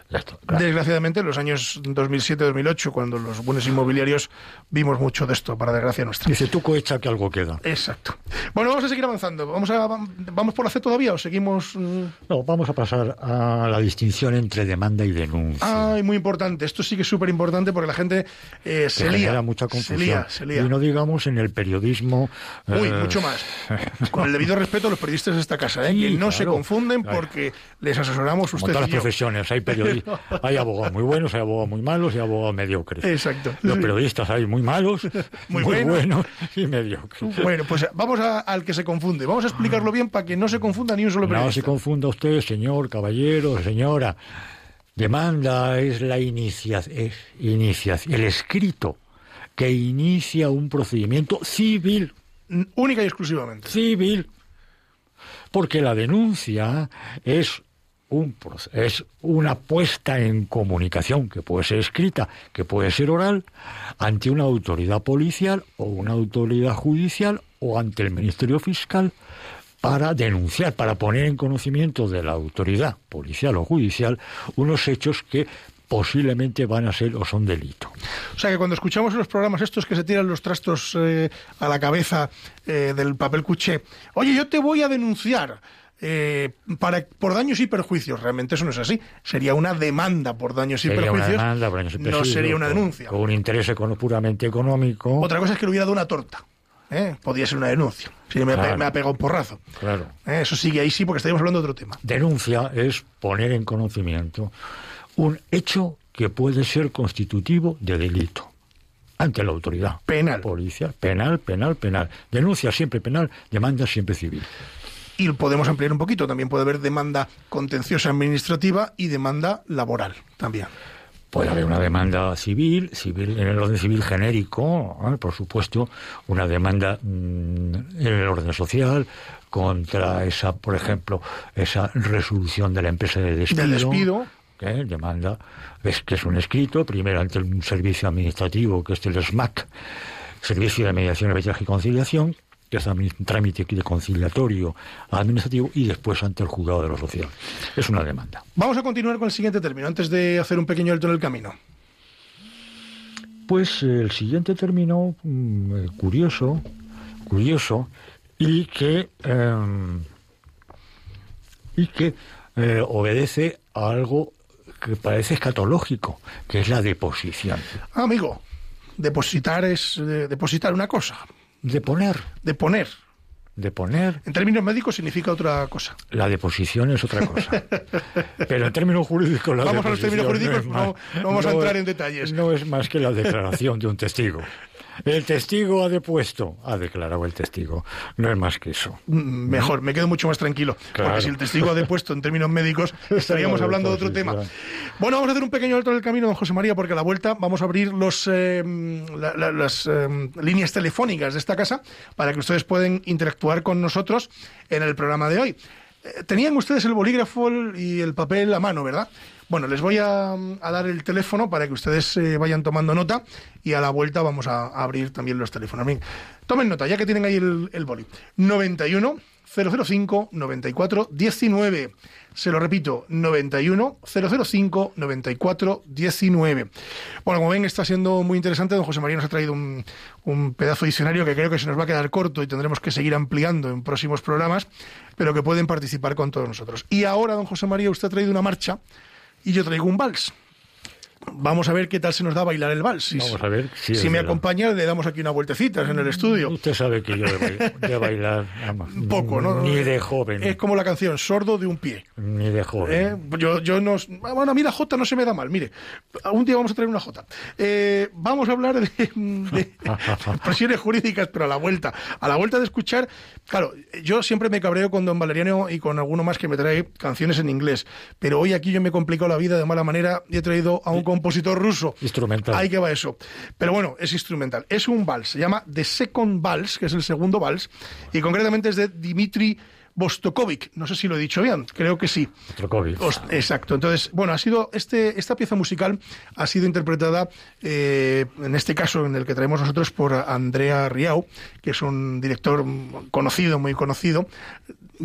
Desgraciadamente, en los años 2007-2008, cuando los buenos inmobiliarios vimos mucho de esto, para desgracia nuestra. Dice, tú cohecha que algo queda. Exacto. Bueno, vamos a seguir avanzando. ¿Vamos, a, ¿Vamos por la C todavía o seguimos...? No, vamos a pasar a la distinción entre demanda y denuncia. Ay, muy importante. Esto sí que es súper importante porque la gente eh, se lía. mucha confusión. Se lía, Y no digamos en el periodismo... Uy, eh, mucho más. Con el debido respeto a los periodistas de esta casa, ¿eh? que no se confunden porque les asesoramos usted todas las profesiones, hay periodistas hay, abogados muy buenos, hay abogados muy malos y abogados mediocres. Exacto. Los periodistas hay muy malos, muy, buenos y mediocres. Bueno, pues vamos al que se confunde. Vamos a explicarlo bien para que no se confunda ni un solo periodista. No se confunda usted, señor, caballero, señora. Demanda es la iniciación, el escrito que inicia un procedimiento civil. Única y exclusivamente. Civil. Porque la denuncia es un, es una puesta en comunicación que puede ser escrita, que puede ser oral, ante una autoridad policial o una autoridad judicial o ante el Ministerio Fiscal para denunciar, para poner en conocimiento de la autoridad policial o judicial unos hechos que posiblemente van a ser o son delito. O sea que cuando escuchamos en los programas estos que se tiran los trastos eh, a la cabeza eh, del papel cuché, oye, yo te voy a denunciar eh, para, por daños y perjuicios. Realmente eso no es así. Sería una demanda por daños y perjuicios. no sería una denuncia. Con un interés puramente económico. Otra cosa es que le hubiera dado una torta. ¿eh? Podría ser una denuncia. Si me, ha pegado un porrazo. Claro. ¿Eh? Eso sigue ahí sí, porque estaríamos hablando de otro tema. Denuncia es poner en conocimiento un hecho que puede ser constitutivo de delito. ante la autoridad Penal. policial. Penal, penal, penal. Denuncia siempre penal, demanda siempre civil. Y podemos ampliar un poquito, también puede haber demanda contenciosa administrativa y demanda laboral también. Puede haber una demanda civil, civil en el orden civil genérico, ¿eh? por supuesto, una demanda mm, en el orden social contra esa, por ejemplo, esa resolución de la empresa de despido. Del despido. ¿eh? demanda, es que es un escrito, primero ante un servicio administrativo, que es el SMAC, Servicio de Mediación, Arbitraje y Conciliación, que es un trámite de conciliatorio administrativo, y después ante el juzgado de lo social. Es una demanda. Vamos a continuar con el siguiente término, antes de hacer un pequeño alto en el camino. Pues eh, el siguiente término, mm, eh, curioso, curioso, y que, em, y que eh, obedece a algo que parece escatológico, que es la deposición. Amigo, depositar es eh, depositar una cosa, De poner, de poner. de poner. En términos médicos significa otra cosa. La deposición es otra cosa. Pero en términos jurídicos, la Vamos a los términos jurídicos, no- más- no vamos a entrar en detalles. No es más que la declaración de un testigo. El testigo ha depuesto, ha declarado el testigo. No es más que eso. Mm, Mejor, me quedo mucho más tranquilo. Claro. Porque si el testigo ha depuesto en términos médicos, estaríamos la hablando de otro tema. Bueno, vamos a hacer un pequeño alto en el camino, don José María, porque a la vuelta vamos a abrir los, eh, la- la- las eh, líneas telefónicas de esta casa para que ustedes puedan interactuar con nosotros en el programa de hoy. Eh, Tenían ustedes el bolígrafo y el papel a mano, ¿verdad? Bueno, les voy a, a dar el teléfono para que ustedes eh, vayan tomando nota y a la vuelta vamos a, a abrir también los teléfonos. Bien, tomen nota, ya que tienen ahí el, el boli. 91 005 94 19. Se lo repito, 91 005 94 19. Bueno, como ven, está siendo muy interesante. Don José María nos ha traído un, un pedazo de diccionario que creo que se nos va a quedar corto y tendremos que seguir ampliando en próximos programas, pero que pueden participar con todos nosotros. Y ahora, don José María, usted ha traído una marcha y yo traigo un vals. Vamos a ver qué tal se nos da bailar el vals. Si, Vamos a ver si me la- acompaña, le damos aquí una vueltecita en el estudio. Usted sabe que yo de, bail- de bailar, vamos, Poco, ¿no? Ni de joven. Es como la canción, sordo de un pie. Ni de joven. ¿eh? Yo, yo no. Bueno, a mí la J no se me da mal. Mire, un día vamos a traer una J. Eh, vamos a hablar de, de expresiones jurídicas, pero a la vuelta. A la vuelta de escuchar. Claro, yo siempre me cabreo con don Valeriano y con alguno más que me trae canciones en inglés. Pero hoy aquí yo me he complicado la vida de mala manera y he traído a un compositor ruso. Instrumental. Ahí que va eso. Pero bueno, es instrumental. Es un vals. Se llama The Second Vals, que es el segundo vals. Y concretamente es de Dmitri Bostokovic. No sé si lo he dicho bien. Creo que sí. Os- Exacto. Entonces, bueno, ha sido este, esta pieza musical ha sido interpretada, eh, en este caso en el que traemos nosotros, por Andrea Riau, que es un director conocido, muy conocido,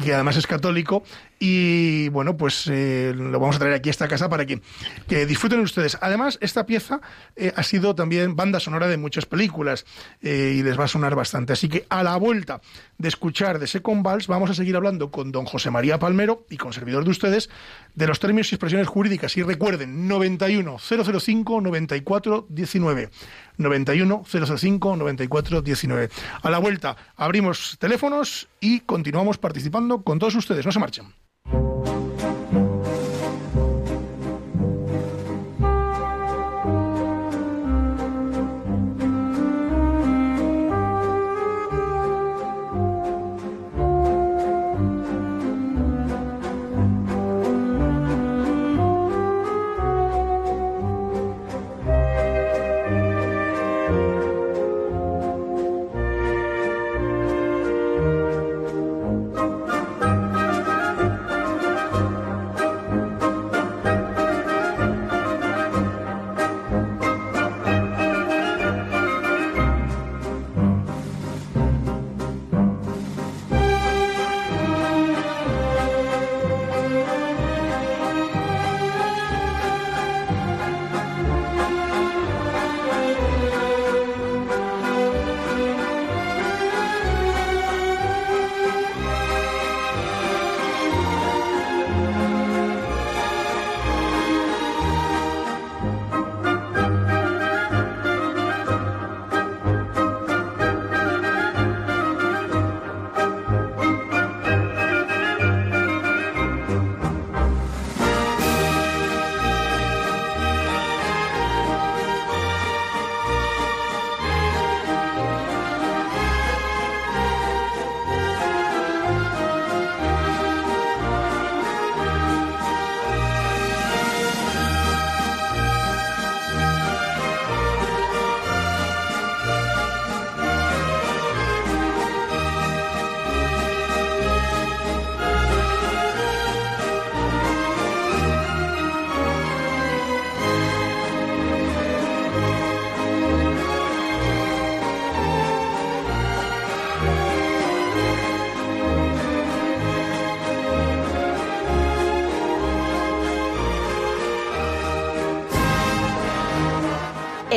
que además es católico. Y bueno, pues eh, lo vamos a traer aquí a esta casa para que, que disfruten ustedes. Además, esta pieza eh, ha sido también banda sonora de muchas películas eh, y les va a sonar bastante. Así que a la vuelta de escuchar de Second Vals, vamos a seguir hablando con don José María Palmero y con servidor de ustedes de los términos y expresiones jurídicas. Y recuerden, 91 005 94 19. 91 005 94 19. A la vuelta abrimos teléfonos y continuamos participando con todos ustedes. No se marchen.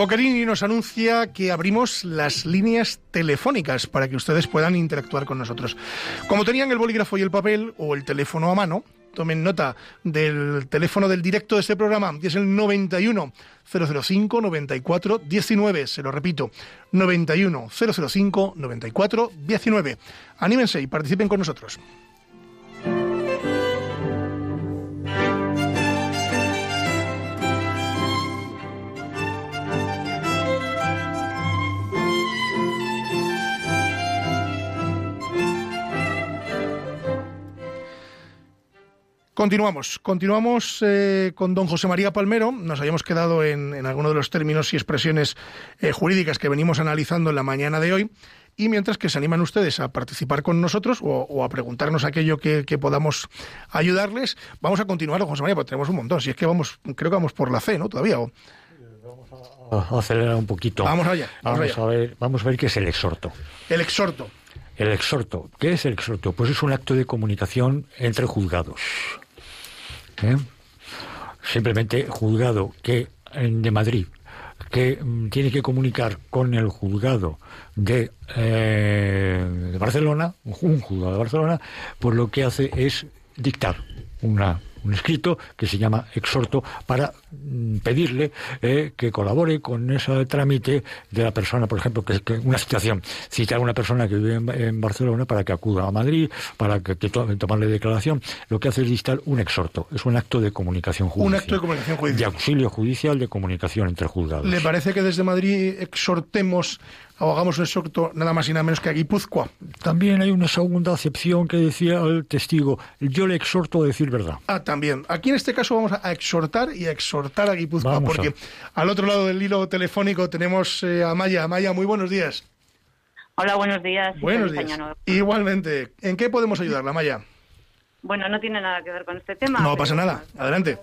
Boccherini nos anuncia que abrimos las líneas telefónicas para que ustedes puedan interactuar con nosotros. Como tenían el bolígrafo y el papel o el teléfono a mano, tomen nota del teléfono del directo de este programa, que es el 91 005 94 19. Se lo repito, 91 005 94 19. Anímense y participen con nosotros. Continuamos, continuamos eh, con don José María Palmero. Nos habíamos quedado en, en algunos de los términos y expresiones eh, jurídicas que venimos analizando en la mañana de hoy. Y mientras que se animan ustedes a participar con nosotros o, a preguntarnos aquello que, podamos ayudarles, vamos a continuar, don José María, porque tenemos un montón. Si es que vamos, creo que vamos por la C, ¿no? Todavía. Vamos a acelerar un poquito. Vamos allá. Vamos, A ver, vamos a ver qué es el exhorto. El exhorto. El exhorto. ¿Qué es el exhorto? Pues es un acto de comunicación entre juzgados. ¿Eh? simplemente juzgado que de Madrid que mm, tiene que comunicar con el juzgado de, eh, de Barcelona, un juzgado de Barcelona, pues lo que hace es dictar una un escrito que se llama exhorto para pedirle eh, que colabore con ese trámite de la persona, por ejemplo, que, que una situación, citar a una persona que vive en, Barcelona para que acuda a Madrid, para que, tomarle declaración, lo que hace es dictar un exhorto, es un acto de comunicación judicial. Un acto de comunicación judicial. De auxilio judicial de comunicación entre juzgados. ¿Le parece que desde Madrid exhortemos o hagamos un exhorto nada más y nada menos que a Guipúzcoa. También hay una segunda acepción que decía el testigo, yo le exhorto a decir verdad. Ah, también. Aquí en este caso vamos a exhortar y a exhortar a Guipúzcoa, porque al otro lado del hilo telefónico tenemos eh, a Maya. Maya, muy buenos días. Hola, buenos días. Buenos días. Igualmente. ¿En qué podemos ayudarla, Maya? Bueno, no tiene nada que ver con este tema. No pasa nada. Adelante.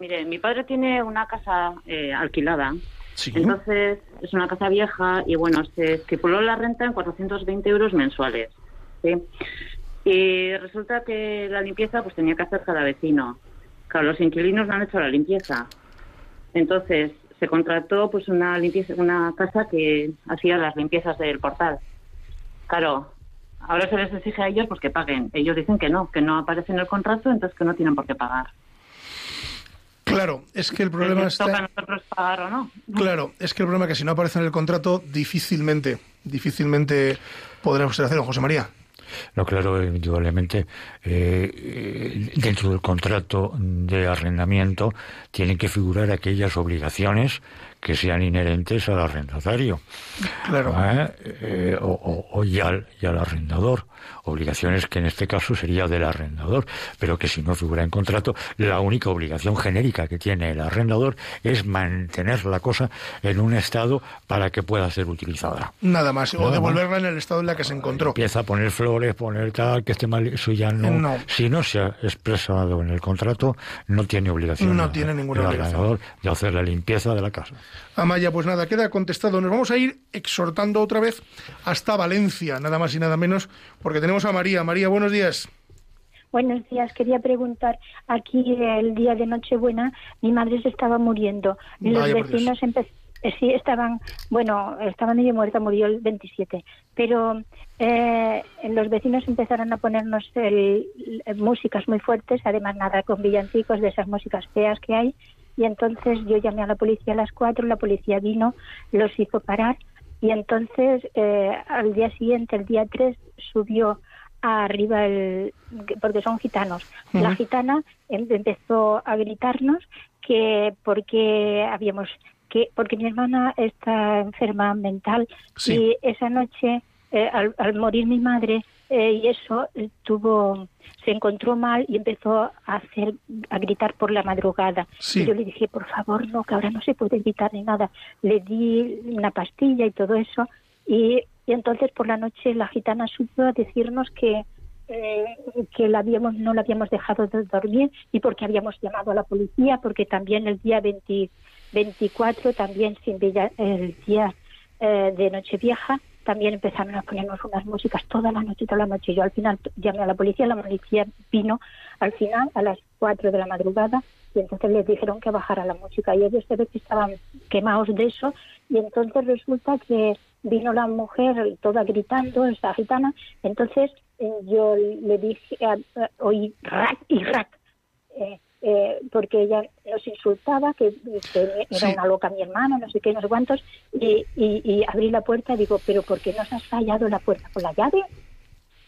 Mire, mi padre tiene una casa eh, alquilada entonces, es una casa vieja y bueno, se estipuló la renta en 420 euros mensuales. Y resulta que la limpieza pues tenía que hacer cada vecino. Claro, los inquilinos no han hecho la limpieza. Entonces, se contrató pues una limpieza, una casa que hacía las limpiezas del portal. Claro, ahora se les exige a ellos pues que paguen. Ellos dicen que no, que no aparece en el contrato, entonces que no tienen por qué pagar. Claro, es que el problema está. nosotros pagar o no? Claro, es que el problema es que si no aparece en el contrato, difícilmente, difícilmente usted hacerlo, José María. No, claro, indudablemente, eh, dentro del contrato de arrendamiento tienen que figurar aquellas obligaciones que sean inherentes al arrendatario. Claro. ¿Eh? o, o, y, al, y al arrendador obligaciones que en este caso sería del arrendador, pero que si no figura en contrato, la única obligación genérica que tiene el arrendador es mantener la cosa en un estado para que pueda ser utilizada. Nada más, o devolverla en el estado en la que se encontró. Empieza a poner flores, poner tal, que esté mal, eso ya no. Si no se ha expresado en el contrato, no tiene obligación. No tiene ninguna el obligación. arrendador de hacer la limpieza de la casa. Amaya, pues nada, queda contestado. Nos vamos a ir exhortando otra vez hasta Valencia, nada más y nada menos, porque tenemos a María. María, buenos días. Buenos días. Quería preguntar, aquí el día de Nochebuena mi madre se estaba muriendo. Los vecinos eh, sí estaban, bueno, estaba medio muerta, murió el 27, pero eh, los vecinos empezaron a ponernos músicas muy fuertes, además nada con villancicos de esas músicas feas que hay, y entonces yo llamé a la policía a las cuatro, la policía vino, los hizo parar y entonces eh, al día siguiente, el día 3, subió arriba el porque son gitanos. La gitana em, empezó a gritarnos que porque habíamos que porque mi hermana está enferma mental y esa noche eh, al, morir mi madre eh, y eso eh, tuvo se encontró mal y empezó a hacer a gritar por la madrugada. Y yo le dije por favor no que ahora no se puede gritar ni nada le di una pastilla y todo eso. Y y entonces por la noche la gitana supo decirnos que eh, que la habíamos, no la habíamos dejado de dormir y porque habíamos llamado a la policía, porque también el día 24, también sin el día eh, de Nochevieja, también empezaron a ponernos unas músicas toda la noche, toda la noche. Yo al final llamé a la policía, la policía vino al final a las 4 de la madrugada y entonces les dijeron que bajara la música. Y ellos se ve que estaban quemados de eso. Y entonces resulta que vino la mujer toda gritando, esa gitana, entonces eh, yo le dije, oí rack y rack, eh, eh, porque ella nos insultaba, que, era una loca mi hermana, no sé qué, no sé cuántos, y, y, abrí la puerta y digo, pero ¿por qué nos has fallado la puerta con la llave?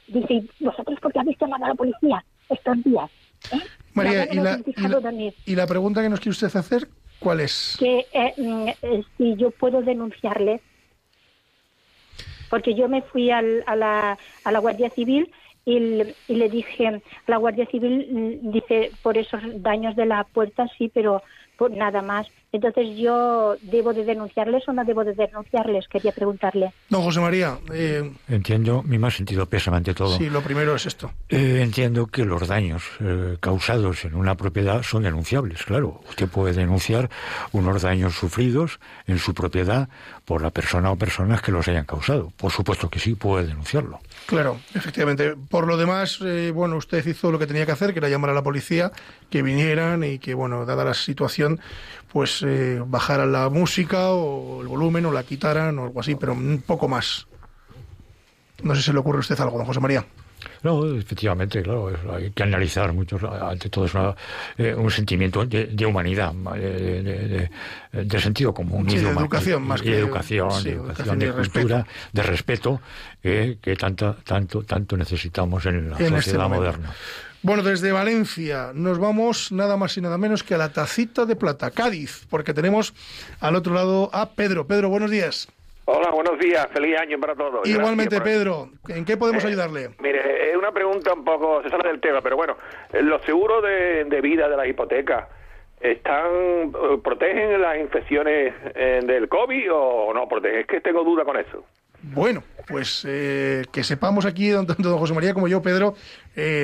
Dice, ¿vosotros por qué habéis llamado a la policía estos días? ¿Eh? María, y la, y, la, pregunta que nos quiere usted hacer, ¿cuál es? Que eh, mm, si yo puedo denunciarle, porque yo me fui al, a, la, a la Guardia Civil y, le dije a la Guardia Civil, mm, dice, por esos daños de la puerta sí, pero por nada más. Entonces yo debo de denunciarles o no debo de denunciarles, quería preguntarle. No, José María. Eh... Entiendo, mi más sentido pésame ante todo. Sí, lo primero es esto. Eh, entiendo que los daños eh, causados en una propiedad son denunciables, claro. Usted puede denunciar unos daños sufridos en su propiedad por la persona o personas que los hayan causado. Por supuesto que sí, puede denunciarlo. Claro, efectivamente. Por lo demás, eh, bueno, usted hizo lo que tenía que hacer, que era llamar a la policía, que vinieran y que, bueno, dada la situación, pues eh, bajaran la música o el volumen o la quitaran o algo así, pero un poco más. No sé si le ocurre a usted algo, don José María. No, efectivamente, claro, hay que analizar mucho. Ante todo es eh, un sentimiento de, humanidad, de, sentido común. de educación más que... Educación, educación, de, cultura, de respeto, eh, que tanto, tanto, tanto necesitamos en la este sociedad moderna. Bueno, desde Valencia nos vamos nada más y nada menos que a la tacita de plata, Cádiz, porque tenemos al otro lado a Pedro. Pedro, buenos días. Hola, buenos días, feliz año para todos. Igualmente, Pedro, ¿en qué podemos eh, ayudarle? Mire, es una pregunta un poco, se sale del tema, pero bueno, eh, los seguros de, vida de la hipoteca, ¿están eh, protegen las infecciones del COVID o no protegen? Es que tengo duda con eso. Bueno, pues que sepamos aquí, tanto don José María como yo, Pedro,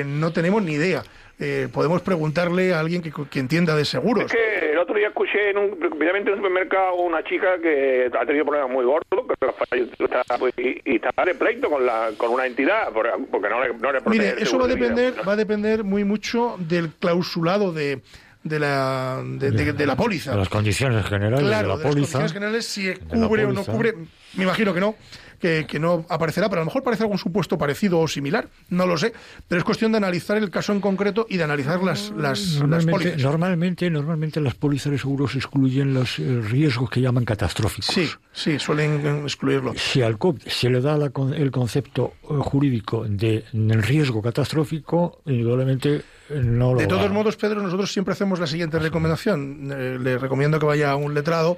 no tenemos ni idea. Eh, podemos preguntarle a alguien que, entienda de seguros. Es que el otro día escuché en un, en un supermercado una chica que ha tenido problemas muy gordos pero está, pues, y, está de pleito con, la, con una entidad porque no le, no le Mire, eso va a depender, va a depender muy mucho del clausulado de de la, de, la póliza. De las condiciones generales de la póliza. Las condiciones generales, si cubre o no cubre, me imagino que no que, no aparecerá, pero a lo mejor parece algún supuesto parecido o similar, no lo sé, pero es cuestión de analizar el caso en concreto y de analizar las, las, normalmente, Normalmente, normalmente las pólizas de seguros excluyen los eh, riesgos que llaman catastróficos. Sí, sí, suelen excluirlo. Si al COP se le da el concepto eh, jurídico de riesgo catastrófico, indudablemente eh, no lo De todos modos, Pedro, nosotros siempre hacemos la siguiente recomendación. le recomiendo que vaya a un letrado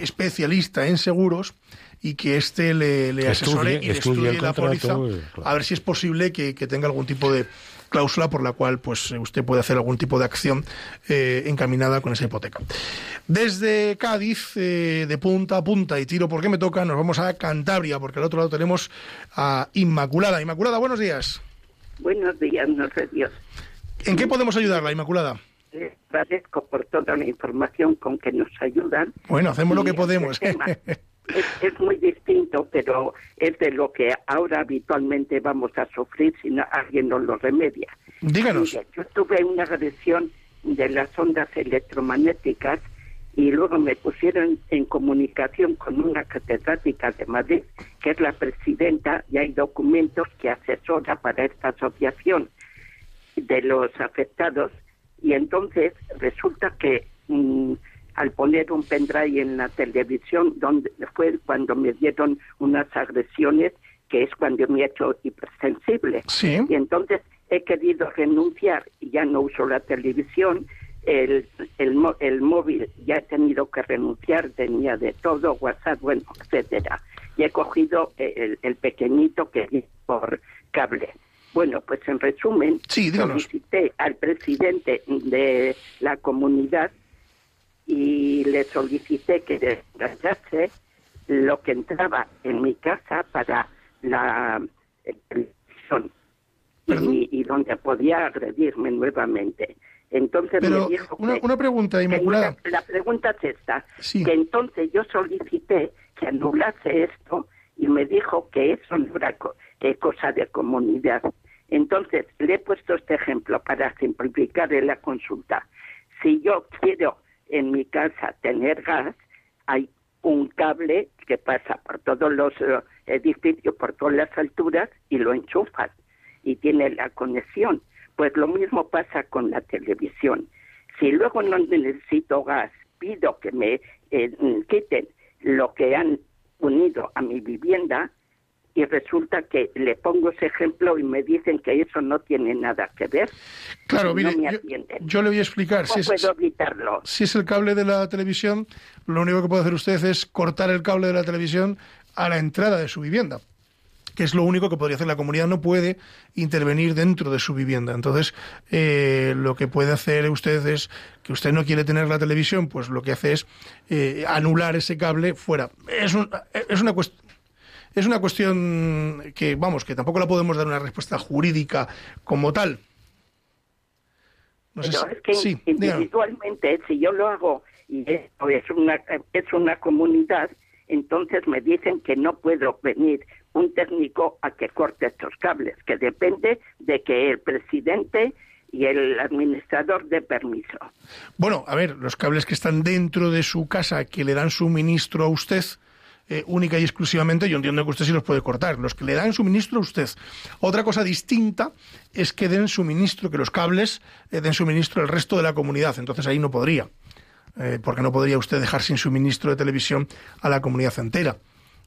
especialista en seguros y que éste le, asesore y estudie, la póliza a ver si es posible que, tenga algún tipo de cláusula por la cual pues usted puede hacer algún tipo de acción eh, encaminada con esa hipoteca. Desde Cádiz, eh, de punta a punta y tiro porque me toca, nos vamos a Cantabria, porque al otro lado tenemos a Inmaculada. Inmaculada, buenos días. Buenos días, no sé Dios. ¿En qué podemos ayudarla, Inmaculada? Les agradezco por toda la información con que nos ayudan. Bueno, hacemos lo que podemos. es, muy distinto, pero es de lo que ahora habitualmente vamos a sufrir si no, alguien nos lo remedia. Díganos. yo tuve una agresión de las ondas electromagnéticas y luego me pusieron en comunicación con una catedrática de Madrid, que es la presidenta, y hay documentos que asesora para esta asociación de los afectados, y entonces resulta que mm, al poner un pendrive en la televisión, donde fue cuando me dieron unas agresiones, que es cuando me he hecho hipersensible. Y entonces he querido renunciar y ya no uso la televisión, el, el, móvil ya he tenido que renunciar, tenía de todo, WhatsApp, bueno, etcétera. Y he cogido el, pequeñito que es por cable. Bueno, pues en resumen, solicité al presidente de la comunidad y le solicité que desgastase lo que entraba en mi casa para la televisión y, donde podía agredirme nuevamente. Entonces me dijo una, una pregunta, Inmaculada. La, pregunta es esta, que entonces yo solicité que anulase esto y me dijo que eso no era cosa de comunidad. Entonces, le he puesto este ejemplo para simplificar la consulta. Si yo quiero en mi casa tener gas, hay un cable que pasa por todos los eh, edificios, por todas las alturas y lo enchufas y tiene la conexión. Pues lo mismo pasa con la televisión. Si luego no necesito gas, pido que me eh, quiten lo que han unido a mi vivienda, y resulta que le pongo ese ejemplo y me dicen que eso no tiene nada que ver. Claro, mire, yo, le voy a explicar. si es, evitarlo? Si es el cable de la televisión, lo único que puede hacer usted es cortar el cable de la televisión a la entrada de su vivienda que es lo único que podría hacer. La comunidad no puede intervenir dentro de su vivienda. Entonces, eh, lo que puede hacer usted es que usted no quiere tener la televisión, pues lo que hace es eh, anular ese cable fuera. Es, es una cuestión es una cuestión que, vamos, que tampoco la podemos dar una respuesta jurídica como tal. No sé es que individualmente, si yo lo hago y esto es una, es una comunidad, entonces me dicen que no puedo venir un técnico a que corte estos cables, que depende de que el presidente y el administrador dé permiso. Bueno, a ver, los cables que están dentro de su casa que le dan suministro a usted, eh, única y exclusivamente, yo entiendo que usted sí los puede cortar, los que le dan suministro a usted. Otra cosa distinta es que den suministro, que los cables eh, den suministro al resto de la comunidad, entonces ahí no podría, eh, porque no podría usted dejar sin suministro de televisión a la comunidad entera.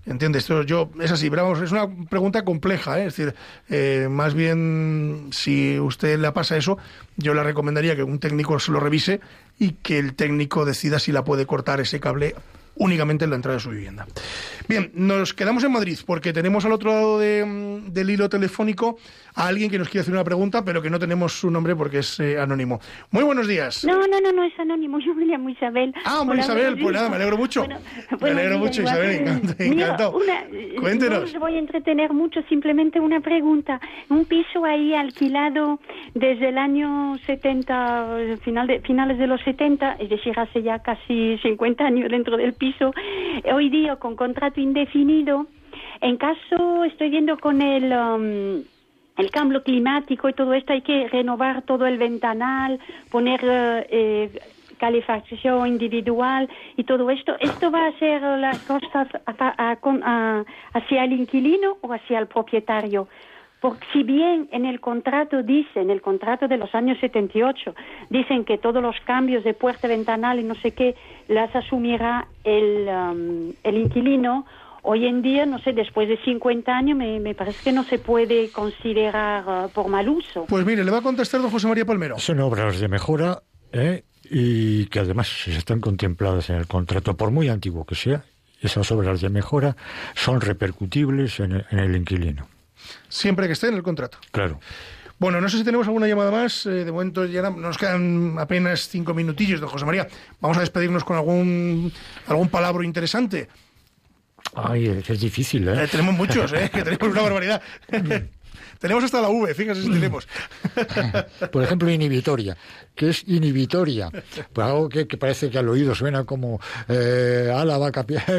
¿Entiendes? Esto yo, es así, pero vamos, es una pregunta compleja, es decir, más bien si usted le pasa eso, yo le recomendaría que un técnico se lo revise y que el técnico decida si la puede cortar ese cable únicamente en la entrada de su vivienda. Bien, nos quedamos en Madrid porque tenemos al otro lado mm, del hilo telefónico a alguien que nos quiere hacer una pregunta, pero que no tenemos su nombre porque es eh, anónimo. Muy buenos días. No, no, no, no es anónimo, yo me llamo Isabel. Ah, hombre, Isabel, pues nada, me alegro mucho. me alegro mucho, Isabel, encantado. Cuéntenos. No voy a entretener mucho, simplemente una pregunta. Un piso ahí alquilado desde el año 70, final de, finales de los 70, es decir, hace ya casi 50 años dentro del piso, hoy día con contrato indefinido. En caso, estoy viendo con el... Um, el cambio climático y todo esto, hay que renovar todo el ventanal, poner eh, calefacción individual y todo esto. ¿Esto va a ser las costas hacia el inquilino o hacia el propietario? Porque si bien en el contrato dice, en el contrato de los años 78, dicen que todos los cambios de puerta ventanal y no sé qué las asumirá el, um, el inquilino, Hoy en día, no sé, después de 50 años, me, parece que no se puede considerar uh, por mal uso. Pues mire, le va a contestar don José María Palmero. Son obras de mejora ¿eh? y que además están contempladas en el contrato, por muy antiguo que sea, esas obras de mejora son repercutibles en el, inquilino. Siempre que esté en el contrato. Claro. Bueno, no sé si tenemos alguna llamada más. Eh, de momento ya nos quedan apenas cinco minutillos, don José María. Vamos a despedirnos con algún, algún palabra interesante. Ay, es difícil, ¿eh? ¿eh? tenemos muchos, ¿eh? que tenemos una barbaridad. tenemos hasta la V, fíjese si tenemos. Por ejemplo, inhibitoria que es inhibitoria. Pues algo que, parece que al oído suena como eh, Álava,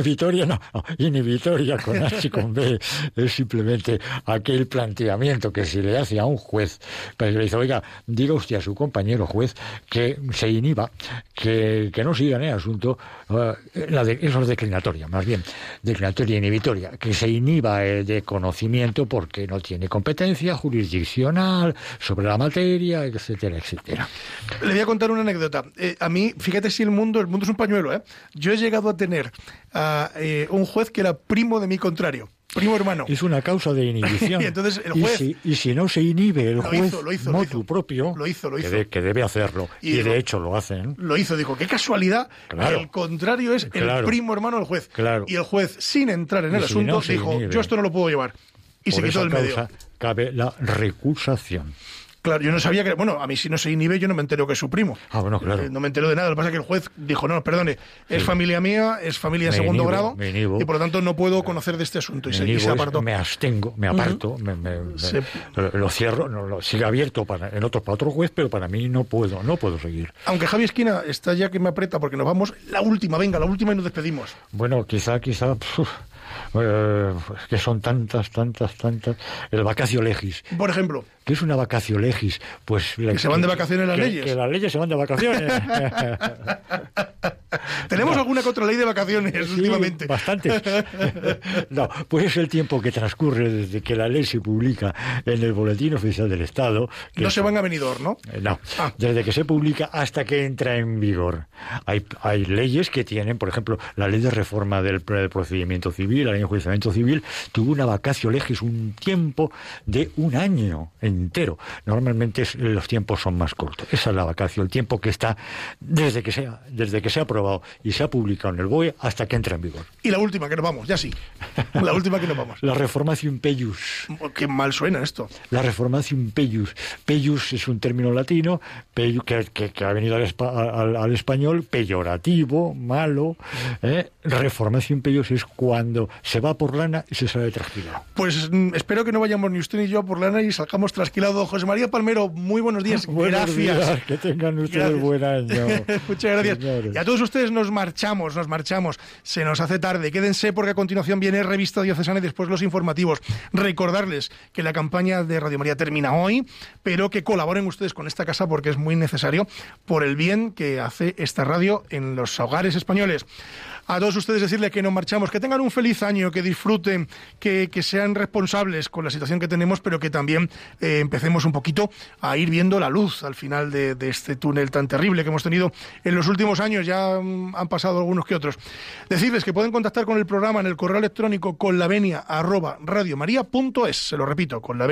Vitoria, no, inhibitoria con H y con B. Es simplemente aquel planteamiento que se le hace a un juez, pues le dice, oiga, diga usted a su compañero juez que se inhiba, que, que no siga en el asunto, uh, la eso es declinatoria, más bien, declinatoria inhibitoria, que se inhiba eh, de conocimiento porque no tiene competencia jurisdiccional sobre la materia, etcétera, etcétera. Le voy a contar una anécdota. Eh, a mí, fíjate si el mundo, el mundo es un pañuelo, ¿eh? Yo he llegado a tener a eh, un juez que era primo de mi contrario. Primo hermano. Es una causa de inhibición. y entonces el juez. Y si, no se inhibe el juez lo hizo, propio, lo hizo, lo hizo. Que, debe hacerlo. Y, de hecho lo hacen. Lo hizo, dijo, qué casualidad. El contrario es el primo hermano del juez. Claro. Y el juez, sin entrar en el asunto, dijo, yo esto no lo puedo llevar. Y se quitó del medio. Cabe la recusación. Claro, yo no sabía que. Bueno, a mí si no se inhibe, yo no me entero que es su primo. Ah, bueno, claro. Eh, no me entero de nada. Lo que pasa es que el juez dijo, no, perdone, es familia mía, es familia de segundo grado, y por lo tanto no puedo conocer de este asunto. Y se, apartó. Me abstengo, me aparto, me, lo cierro, no, lo, sigue abierto para, en otros, para otro juez, pero para mí no puedo, no puedo seguir. Aunque Javi Esquina está ya que me aprieta porque nos vamos, la última, venga, la última y nos despedimos. Bueno, quizá, quizá. Eh, que son tantas, tantas, tantas. El vacacio legis. Por ejemplo. ¿Qué es una vacacio legis? Pues que se van de vacaciones las leyes. Que las leyes se van de vacaciones. ¿Tenemos alguna contra ley de vacaciones últimamente? Bastante. no, pues es el tiempo que transcurre desde que la ley se publica en el Boletín Oficial del Estado. no se van a venidor, ¿no? Eh, no, ah. desde que se publica hasta que entra en vigor. Hay, hay leyes que tienen, por ejemplo, la ley de reforma del, procedimiento civil, la ley enjuiciamiento civil, tuvo una vacacio legis, un tiempo de un año entero. Normalmente los tiempos son más cortos. Esa es la vacación, el tiempo que está desde que sea, desde que se ha aprobado y se ha publicado en el BOE hasta que entra en vigor. Y la última que nos vamos, ya sí. La última que nos vamos. la reformación peius. Qué mal suena esto. La reformación peius. Peius es un término latino que, ha venido al, español peyorativo, malo. ¿eh? Reformación peius es cuando se va por lana y se sale trasquilado. Pues mm, espero que no vayamos ni usted ni yo por lana y salgamos trasquilado. José María Palmero, muy buenos días. gracias. que tengan ustedes buen año. Muchas gracias. Y a todos ustedes nos marchamos, nos marchamos. Se nos hace tarde. Quédense porque a continuación viene Revista Diocesana y después los informativos. Recordarles que la campaña de Radio María termina hoy, pero que colaboren ustedes con esta casa porque es muy necesario por el bien que hace esta radio en los hogares españoles a todos ustedes decirles que nos marchamos, que tengan un feliz año, que disfruten, que, sean responsables con la situación que tenemos, pero que también eh, empecemos un poquito a ir viendo la luz al final de, este túnel tan terrible que hemos tenido en los últimos años. Ya mm, han pasado algunos que otros. Decirles que pueden contactar con el programa en el correo electrónico con la Se lo repito, con la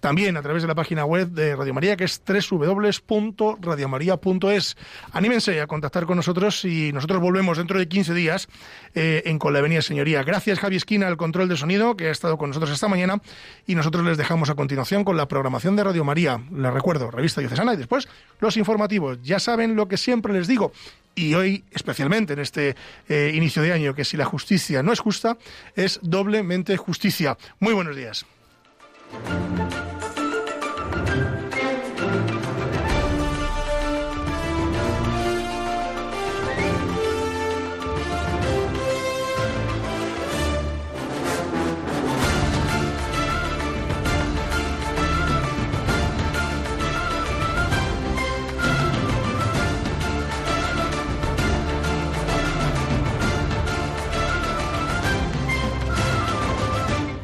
También a través de la página web de Radio María, que es www.radiomaria.es. Anímense a contactar con nosotros y nosotros volvemos dentro de 15 días eh, en Con la Avenida Señoría. Gracias Javi Esquina al control de sonido que ha estado con nosotros esta mañana y nosotros les dejamos a continuación con la programación de Radio María. Les recuerdo, revista diocesana y después los informativos. Ya saben lo que siempre les digo y hoy especialmente en este eh, inicio de año, que si la justicia no es justa, es doblemente justicia. Muy buenos días.